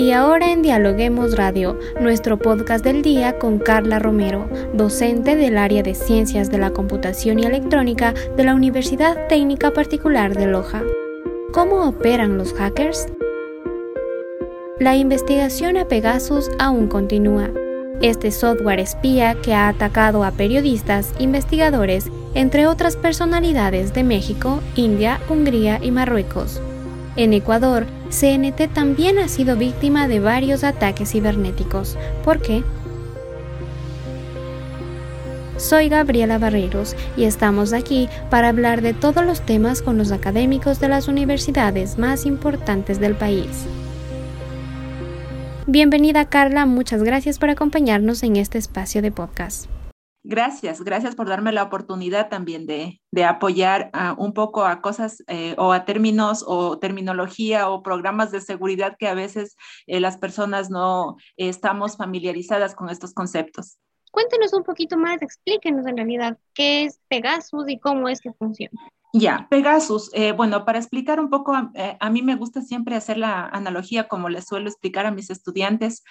Y ahora en Dialoguemos Radio, nuestro podcast del día con Carla Romero, docente del área de Ciencias de la Computación y Electrónica de la Universidad Técnica Particular de Loja. ¿Cómo operan los hackers? La investigación a Pegasus aún continúa. Este software espía que ha atacado a periodistas, investigadores, entre otras personalidades de México, India, Hungría y Marruecos. En Ecuador, CNT también ha sido víctima de varios ataques cibernéticos. ¿Por qué? Soy Gabriela Barreros y estamos aquí para hablar de todos los temas con los académicos de las universidades más importantes del país. Bienvenida Carla, muchas gracias por acompañarnos en este espacio de podcast. Gracias, gracias por darme la oportunidad también de, apoyar un poco a cosas eh, o a términos o terminología o programas de seguridad que a veces eh, las personas no estamos familiarizadas con estos conceptos. Cuéntenos un poquito más, explíquenos en realidad qué es Pegasus y cómo es que funciona. Ya, Pegasus. Eh, bueno, para explicar un poco, a mí me gusta siempre hacer la analogía como les suelo explicar a mis estudiantes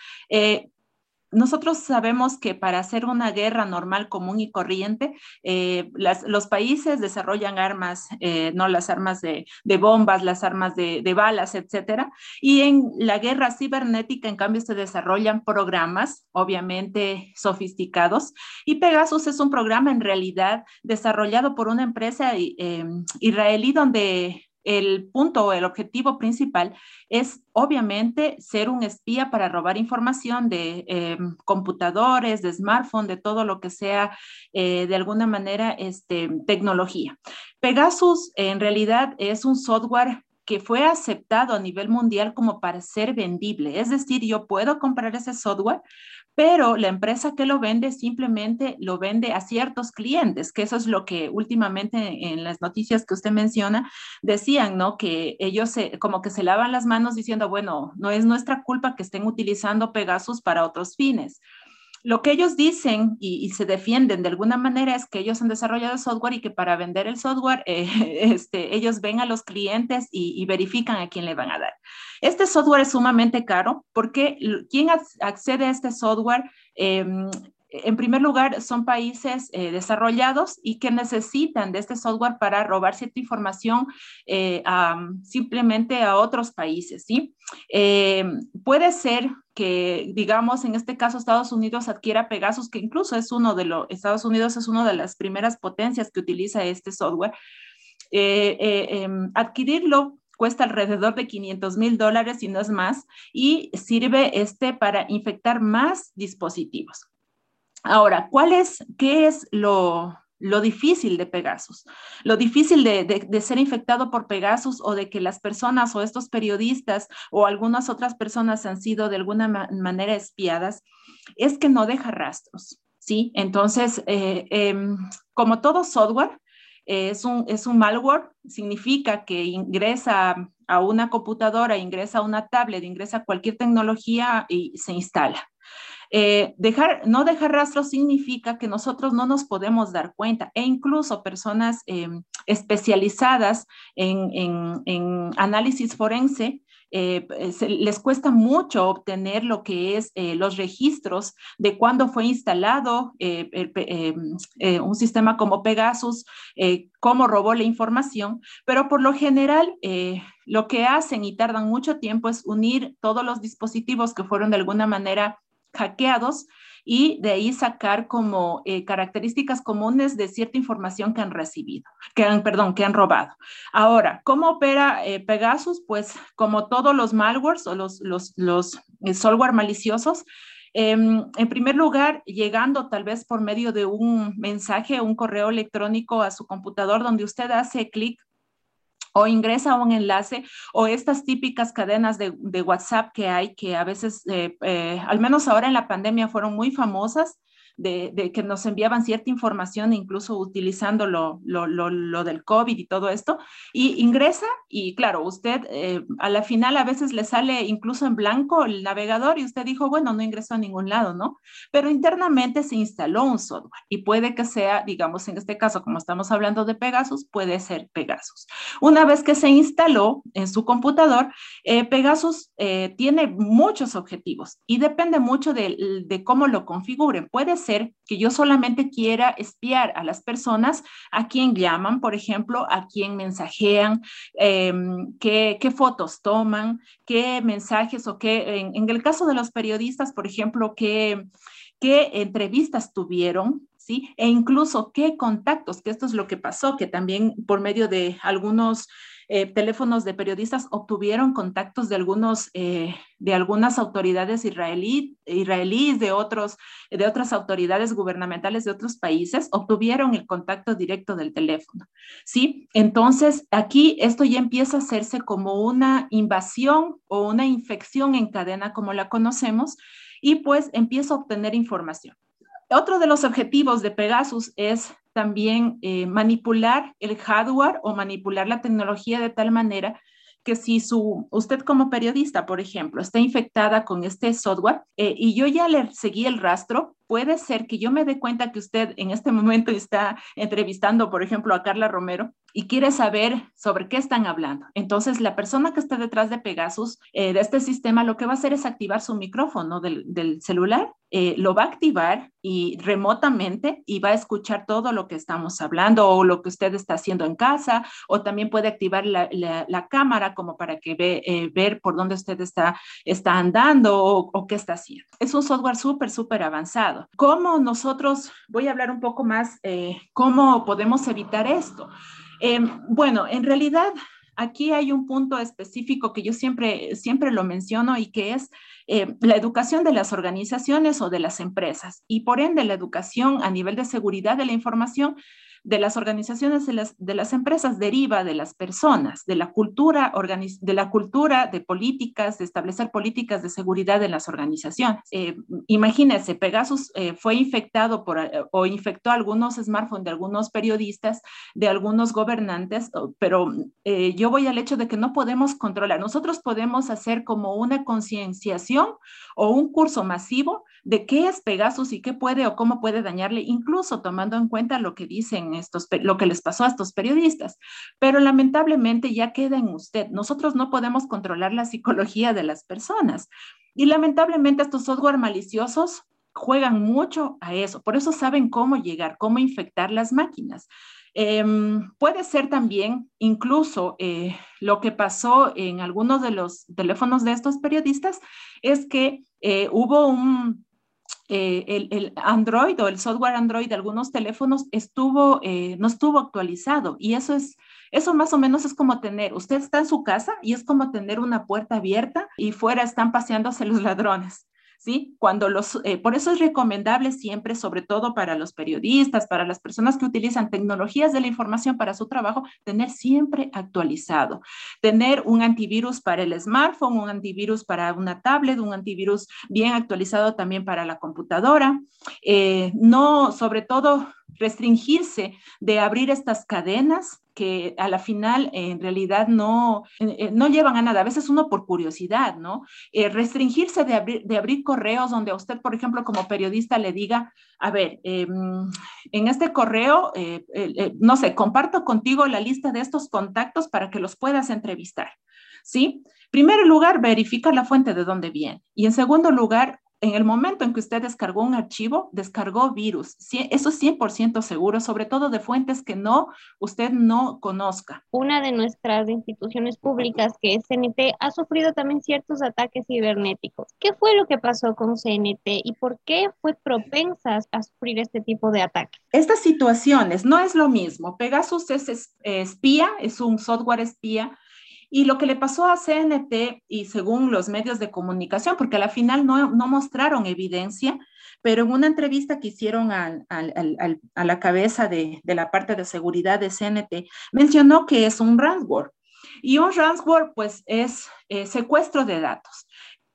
nosotros sabemos que para hacer una guerra normal, común y corriente, eh, los países desarrollan armas, eh, no las armas de, bombas, las armas de, balas, etcétera. Y en la guerra cibernética, en cambio, se desarrollan programas, obviamente sofisticados. Y Pegasus es un programa en realidad desarrollado por una empresa eh, israelí donde el punto o el objetivo principal es obviamente ser un espía para robar información de eh, computadores, de smartphone, de todo lo que sea eh, de alguna manera este, tecnología. Pegasus en realidad es un software que fue aceptado a nivel mundial como para ser vendible. Es decir, yo puedo comprar ese software, pero la empresa que lo vende simplemente lo vende a ciertos clientes, que eso es lo que últimamente en las noticias que usted menciona decían, ¿no? Que ellos como que se lavan las manos diciendo, bueno, no es nuestra culpa que estén utilizando Pegasus para otros fines lo que ellos dicen y, se defienden de alguna manera es que ellos han desarrollado software y que para vender el software, eh, este, ellos ven a los clientes y, verifican a quién le van a dar. Este software es sumamente caro porque quien accede a este software em, en primer lugar, son países eh, desarrollados y que necesitan de este software para robar cierta información eh, simplemente a otros países, ¿sí? Eh, puede ser que, digamos, en este caso Estados Unidos adquiera Pegasus, que incluso es uno de los, Estados Unidos es una de las primeras potencias que utiliza este software. Em, adquirirlo cuesta alrededor de 500 mil dólares y no es más, y sirve este para infectar más dispositivos. Ahora, ¿cuál es, qué es lo, difícil de Pegasus? Lo difícil de, ser infectado por Pegasus o de que las personas o estos periodistas o algunas otras personas han sido de alguna manera espiadas es que no deja rastros, ¿sí? Entonces, eh, em, como todo software, es, un, es un malware, significa que ingresa a una computadora, ingresa a una tablet, ingresa a cualquier tecnología y se instala. Eh, dejar, no dejar rastro significa que nosotros no nos podemos dar cuenta e incluso personas em, especializadas en, análisis forense eh, les cuesta mucho obtener lo que es eh, los registros de cuándo fue instalado un sistema como Pegasus, cómo robó la información, pero por lo general lo que hacen y tardan mucho tiempo es unir todos los dispositivos que fueron de alguna manera hackeados y de ahí sacar como eh, características comunes de cierta información que han recibido, que han, perdón, que han robado. Ahora, ¿cómo opera eh, Pegasus? Pues como todos los malwares o los, los, los eh, software maliciosos, em, en primer lugar, llegando tal vez por medio de un mensaje, un correo electrónico a su computador donde usted hace clic o ingresa a un enlace o estas típicas cadenas de, WhatsApp que hay que a veces, eh, eh, al menos ahora en la pandemia, fueron muy famosas de, que nos enviaban cierta información, incluso utilizando lo, lo, del COVID y todo esto, y ingresa y claro, usted eh, a la final a veces le sale incluso en blanco el navegador y usted dijo, bueno, no ingresó a ningún lado, ¿no? Pero internamente se instaló un software y puede que sea, digamos, en este caso, como estamos hablando de Pegasus, puede ser Pegasus. Una vez que se instaló en su computador, eh, Pegasus eh, tiene muchos objetivos y depende mucho de, cómo lo configuren. Puede que yo solamente quiera espiar a las personas a quien llaman, por ejemplo, a quien mensajean, em, qué, fotos toman, qué mensajes o qué, en, el caso de los periodistas, por ejemplo, qué, qué entrevistas tuvieron, ¿sí? E incluso qué contactos, que esto es lo que pasó, que también por medio de algunos eh, teléfonos de periodistas obtuvieron contactos de, algunos, eh, de algunas autoridades israelí, israelíes, de, otros, de otras autoridades gubernamentales de otros países, obtuvieron el contacto directo del teléfono. ¿sí? Entonces, aquí esto ya empieza a hacerse como una invasión o una infección en cadena, como la conocemos, y pues empieza a obtener información. Otro de los objetivos de Pegasus es también eh, manipular el hardware o manipular la tecnología de tal manera que si su, usted como periodista, por ejemplo, está infectada con este software eh, y yo ya le seguí el rastro, puede ser que yo me dé cuenta que usted en este momento está entrevistando, por ejemplo, a Carla Romero y quiere saber sobre qué están hablando. Entonces, la persona que está detrás de Pegasus, eh, de este sistema, lo que va a hacer es activar su micrófono del, celular, eh, lo va a activar y remotamente y va a escuchar todo lo que estamos hablando o lo que usted está haciendo en casa, o también puede activar la, cámara como para que ve, eh, ver por dónde usted está, está andando o, o qué está haciendo. Es un software súper, súper avanzado. ¿Cómo nosotros, voy a hablar un poco más, cómo podemos evitar esto? Em, bueno, en realidad aquí hay un punto específico que yo siempre, siempre lo menciono y que es eh, la educación de las organizaciones o de las empresas y por ende la educación a nivel de seguridad de la información de las organizaciones de las, de las empresas deriva de las personas, de la cultura, de la cultura de políticas, de establecer políticas de seguridad en las organizaciones. Eh, imagínense, Pegasus eh, fue infectado por, eh, o infectó algunos smartphones de algunos periodistas, de algunos gobernantes, pero yo voy al hecho de que no podemos controlar. Nosotros podemos hacer como una concienciación o un curso masivo de qué es Pegasus y qué puede o cómo puede dañarle, incluso tomando en cuenta lo que dicen estos, lo que les pasó a estos periodistas. Pero lamentablemente ya queda en usted. Nosotros no podemos controlar la psicología de las personas. Y lamentablemente estos software maliciosos juegan mucho a eso. Por eso saben cómo llegar, cómo infectar las máquinas. Em, puede ser también incluso eh, lo que pasó en algunos de los teléfonos de estos periodistas es que eh, hubo un, eh, el, Android o el software Android de algunos teléfonos estuvo, eh, no estuvo actualizado y eso es, eso más o menos es como tener, usted está en su casa y es como tener una puerta abierta y fuera están paseándose los ladrones. ¿Sí? Cuando los, eh, por eso es recomendable siempre, sobre todo para los periodistas, para las personas que utilizan tecnologías de la información para su trabajo, tener siempre actualizado, tener un antivirus para el smartphone, un antivirus para una tablet, un antivirus bien actualizado también para la computadora, eh, no, sobre todo, restringirse de abrir estas cadenas que a la final en realidad no, eh, eh, no llevan a nada. A veces uno por curiosidad, ¿no? Eh, restringirse de abrir, de abrir correos donde a usted, por ejemplo, como periodista le diga, a ver, em, en este correo, no sé, comparto contigo la lista de estos contactos para que los puedas entrevistar. ¿Sí? Primero lugar, verifica la fuente de dónde viene. Y en segundo lugar, en el momento en que usted descargó un archivo, descargó virus. Eso es 100% seguro, sobre todo de fuentes que no usted no conozca. Una de nuestras instituciones públicas, que es CNT, ha sufrido también ciertos ataques cibernéticos. ¿Qué fue lo que pasó con CNT y por qué fue propensa a sufrir este tipo de ataques? Estas situaciones no es lo mismo. Pegasus es espía, es un software espía y lo que le pasó a CNT y según los medios de comunicación, porque a la final no, no mostraron evidencia, pero en una entrevista que hicieron a la cabeza de, la parte de seguridad de CNT, mencionó que es un ransomware. Y un ransomware, pues, es eh, secuestro de datos.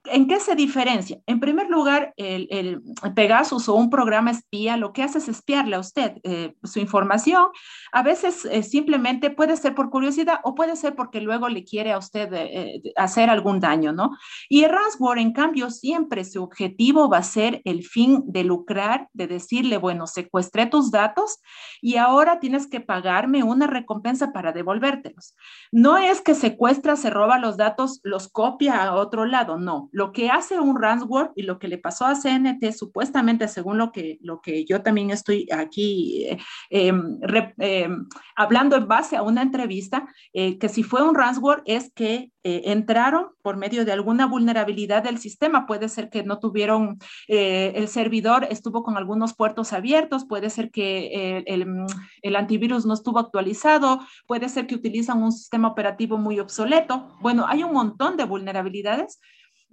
¿En qué se diferencia? En primer lugar, el, Pegasus o un programa espía lo que hace es espiarle a usted eh, su información. A veces eh, simplemente puede ser por curiosidad o puede ser porque luego le quiere a usted eh, hacer algún daño, ¿no? Y el ransomware, en cambio, siempre su objetivo va a ser el fin de lucrar, de decirle, bueno, secuestré tus datos y ahora tienes que pagarme una recompensa para devolvértelos. No es que secuestra, se roba los datos, los copia a otro lado, no lo que hace un ransomware y lo que le pasó a CNT, supuestamente, según lo que, lo que yo también estoy aquí eh, em, hablando en base a una entrevista, eh, que si fue un ransomware es que eh, entraron por medio de alguna vulnerabilidad del sistema. Puede ser que no tuvieron, el servidor estuvo con algunos puertos abiertos, puede ser que el, el antivirus no estuvo actualizado, puede ser que utilizan un sistema operativo muy obsoleto. Bueno, hay un montón de vulnerabilidades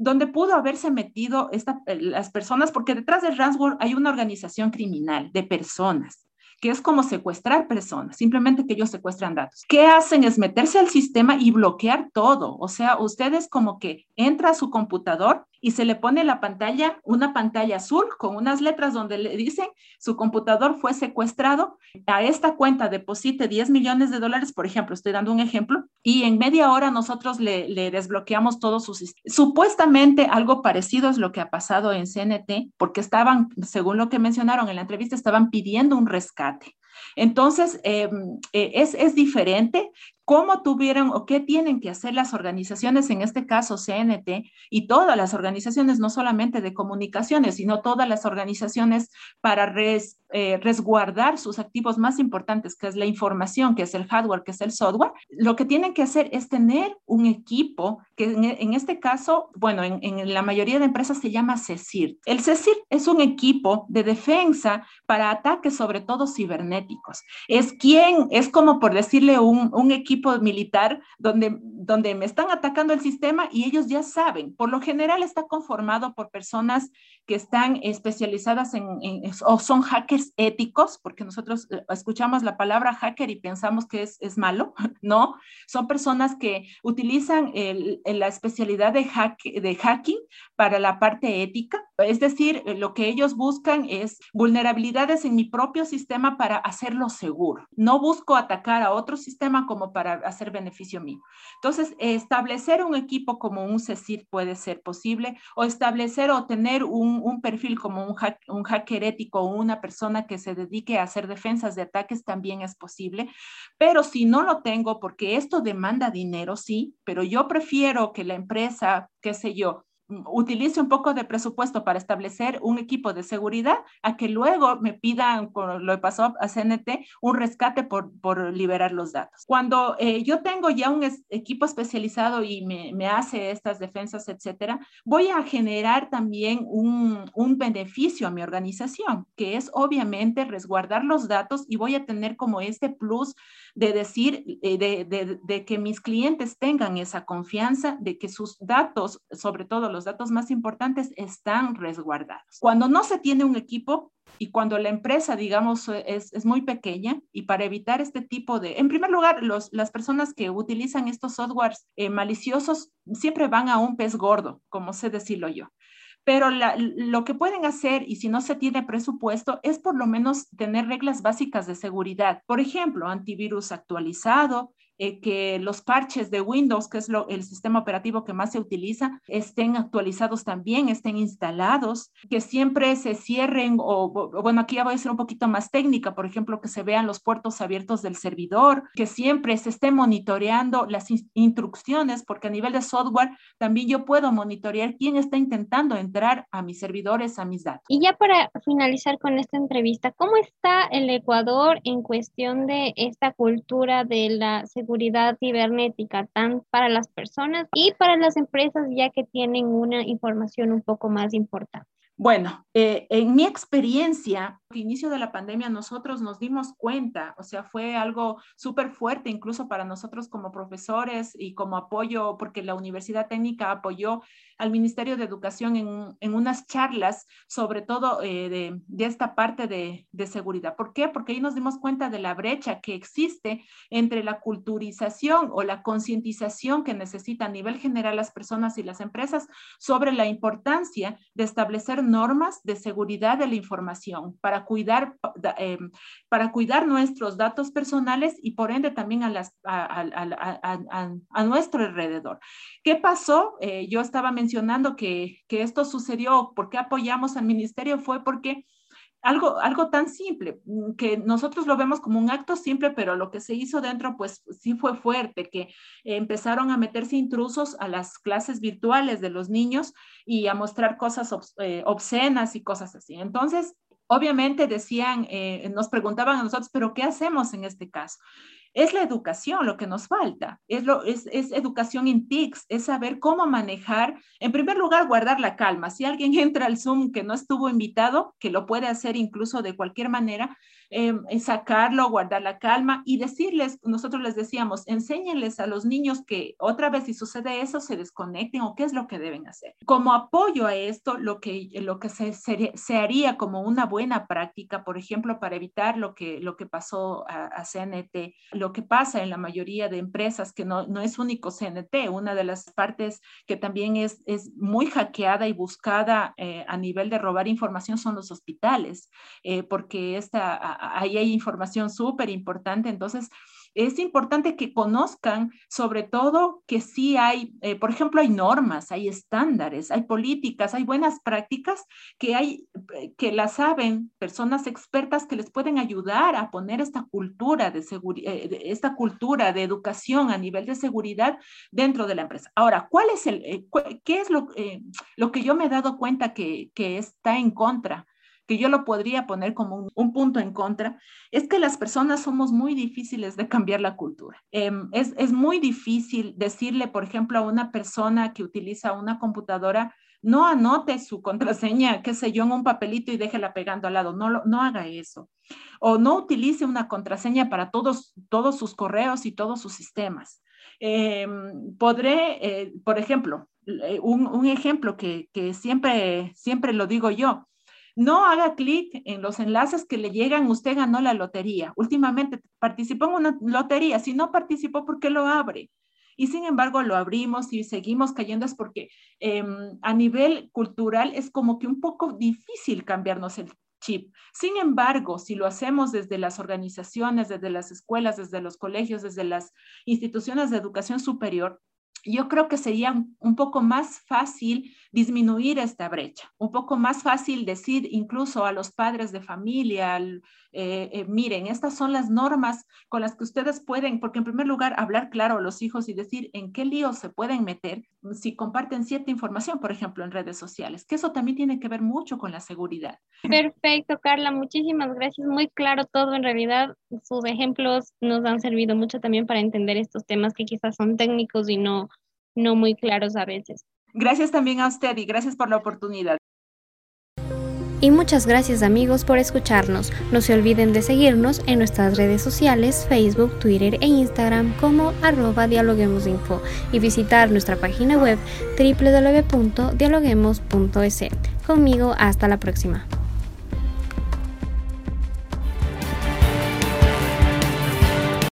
donde pudo haberse metido esta, eh, las personas, porque detrás del ransomware hay una organización criminal de personas que es como secuestrar personas, simplemente que ellos secuestran datos. ¿Qué hacen? Es meterse al sistema y bloquear todo. O sea, ustedes como que entra a su computador y se le pone la pantalla, una pantalla azul con unas letras donde le dicen su computador fue secuestrado, a esta cuenta deposite 10 millones de dólares, por ejemplo, estoy dando un ejemplo, y en media hora nosotros le, desbloqueamos todos sus... Supuestamente algo parecido es lo que ha pasado en CNT, porque estaban, según lo que mencionaron en la entrevista, estaban pidiendo un rescate. Entonces, em, eh, es, es, diferente cómo tuvieron o qué tienen que hacer las organizaciones, en este caso CNT, y todas las organizaciones, no solamente de comunicaciones, sino todas las organizaciones para eh, resguardar sus activos más importantes, que es la información, que es el hardware, que es el software. Lo que tienen que hacer es tener un equipo que en, este caso, bueno, en, en, la mayoría de empresas se llama CECIR. El CECIR es un equipo de defensa para ataques, sobre todo cibernéticos. Es quien, es como por decirle un, un equipo militar donde, donde me están atacando el sistema y ellos ya saben. Por lo general está conformado por personas que están especializadas en, o son hackers éticos, porque nosotros eh, escuchamos la palabra hacker y pensamos que es, es malo, ¿no? Son personas que utilizan el, la especialidad de, hack, de hacking para la parte ética, es decir, lo que ellos buscan es vulnerabilidades en mi propio sistema para hacerlo seguro. No busco atacar a otro sistema como para hacer beneficio mío. Entonces, establecer un equipo como un CECIR puede ser posible o establecer o tener un, un perfil como un, un hacker ético o una persona que se dedique a hacer defensas de ataques también es posible. Pero si no lo tengo, porque esto demanda dinero, sí, pero yo prefiero que la empresa, qué sé yo, utilice un poco de presupuesto para establecer un equipo de seguridad a que luego me pidan, por lo pasó a CNT, un rescate por, por liberar los datos. Cuando eh, yo tengo ya un equipo especializado y me, me, hace estas defensas, etcétera, voy a generar también un, un beneficio a mi organización, que es obviamente resguardar los datos y voy a tener como este plus de decir, eh, de, de, de que mis clientes tengan esa confianza de que sus datos, sobre todo los datos más importantes están resguardados. Cuando no se tiene un equipo y cuando la empresa, digamos, es, es muy pequeña y para evitar este tipo de, en primer lugar, los, las personas que utilizan estos softwares eh, maliciosos siempre van a un pez gordo, como sé decirlo yo pero lo que pueden hacer, y si no se tiene presupuesto, es por lo menos tener reglas básicas de seguridad. Por ejemplo, antivirus actualizado, eh, que los parches de Windows, que es lo, el sistema operativo que más se utiliza, estén actualizados también, estén instalados, que siempre se cierren o, bueno, aquí ya voy a ser un poquito más técnica, por ejemplo, que se vean los puertos abiertos del servidor, que siempre se esté monitoreando las instrucciones, porque a nivel de software también yo puedo monitorear quién está intentando entrar a mis servidores, a mis datos. Y ya para finalizar con esta entrevista, ¿cómo está el Ecuador en cuestión de esta cultura de la seguridad? Seguridad cibernética, tanto para las personas y para las empresas, ya que tienen una información un poco más importante. Bueno, eh, en mi experiencia, inicio de la pandemia nosotros nos dimos cuenta, o sea, fue algo súper fuerte incluso para nosotros como profesores y como apoyo, porque la Universidad Técnica apoyó al Ministerio de Educación en, en unas charlas, sobre todo eh, de, de, esta parte de, de, seguridad. ¿Por qué? Porque ahí nos dimos cuenta de la brecha que existe entre la culturización o la concientización que necesitan a nivel general las personas y las empresas sobre la importancia de establecer normas de seguridad de la información para eh, para cuidar nuestros datos personales y por ende también a, nuestro alrededor. ¿Qué pasó? Eh, yo estaba mencionando que, esto sucedió, ¿por qué apoyamos al ministerio? Fue porque algo, algo tan simple, mm, que nosotros lo vemos como un acto simple, pero lo que se hizo dentro, pues sí fue fuerte, que empezaron a meterse intrusos a las clases virtuales de los niños y a mostrar cosas eh, obscenas y cosas así. Entonces, obviamente decían, eh, nos preguntaban a nosotros, pero ¿qué hacemos en este caso? Es la educación lo que nos falta, es, lo, es, es educación en TICS, es saber cómo manejar, en primer lugar, guardar la calma. Si alguien entra al Zoom que no estuvo invitado, que lo puede hacer incluso de cualquier manera, eh, sacarlo, guardar la calma y decirles, nosotros les decíamos, enséñenles a los niños que otra vez si sucede eso, se desconecten o qué es lo que deben hacer. Como apoyo a esto, lo que, lo que se, se, haría como una buena práctica, por ejemplo, para evitar lo que, lo que pasó a, a CNT, lo que pasa en la mayoría de empresas, que no, no es único CNT, una de las partes que también es, es muy hackeada y buscada eh, a nivel de robar información son los hospitales, eh, porque esta ahí hay información súper importante. Entonces, es importante que conozcan sobre todo que sí hay, eh, por ejemplo, hay normas, hay estándares, hay políticas, hay buenas prácticas que hay, eh, que las saben personas expertas que les pueden ayudar a poner esta cultura de seguridad, eh, esta cultura de educación a nivel de seguridad dentro de la empresa. Ahora, ¿cuál es el, qué es lo, lo que yo me he dado cuenta que, que está en contra? Que yo lo podría poner como un, punto en contra, es que las personas somos muy difíciles de cambiar la cultura. Em, es, es muy difícil decirle, por ejemplo, a una persona que utiliza una computadora, no anote su contraseña, qué sé yo, en un papelito y déjela pegando al lado. No, no haga eso. O no utilice una contraseña para todos, todos sus correos y todos sus sistemas. Em, podré, eh, por ejemplo, eh, un, un ejemplo que, que, siempre, siempre lo digo yo, no haga clic en los enlaces que le llegan, usted ganó la lotería. Últimamente participó en una lotería, si no participó, ¿por qué lo abre? Y sin embargo lo abrimos y seguimos cayendo es porque em, a nivel cultural es como que un poco difícil cambiarnos el chip. Sin embargo, si lo hacemos desde las organizaciones, desde las escuelas, desde los colegios, desde las instituciones de educación superior, yo creo que sería un poco más fácil disminuir esta brecha, un poco más fácil decir incluso a los padres de familia, eh, eh, miren, estas son las normas con las que ustedes pueden, porque en primer lugar, hablar claro a los hijos y decir en qué líos se pueden meter si comparten cierta información, por ejemplo, en redes sociales, que eso también tiene que ver mucho con la seguridad. Perfecto, Carla, muchísimas gracias. Muy claro todo, en realidad sus ejemplos nos han servido mucho también para entender estos temas que quizás son técnicos y no, no muy claros a veces. Gracias también a usted y gracias por la oportunidad. Y muchas gracias amigos por escucharnos. No se olviden de seguirnos en nuestras redes sociales, Facebook, Twitter e Instagram como arroba dialoguemosinfo y visitar nuestra página web www.dialoguemos.es. Conmigo hasta la próxima.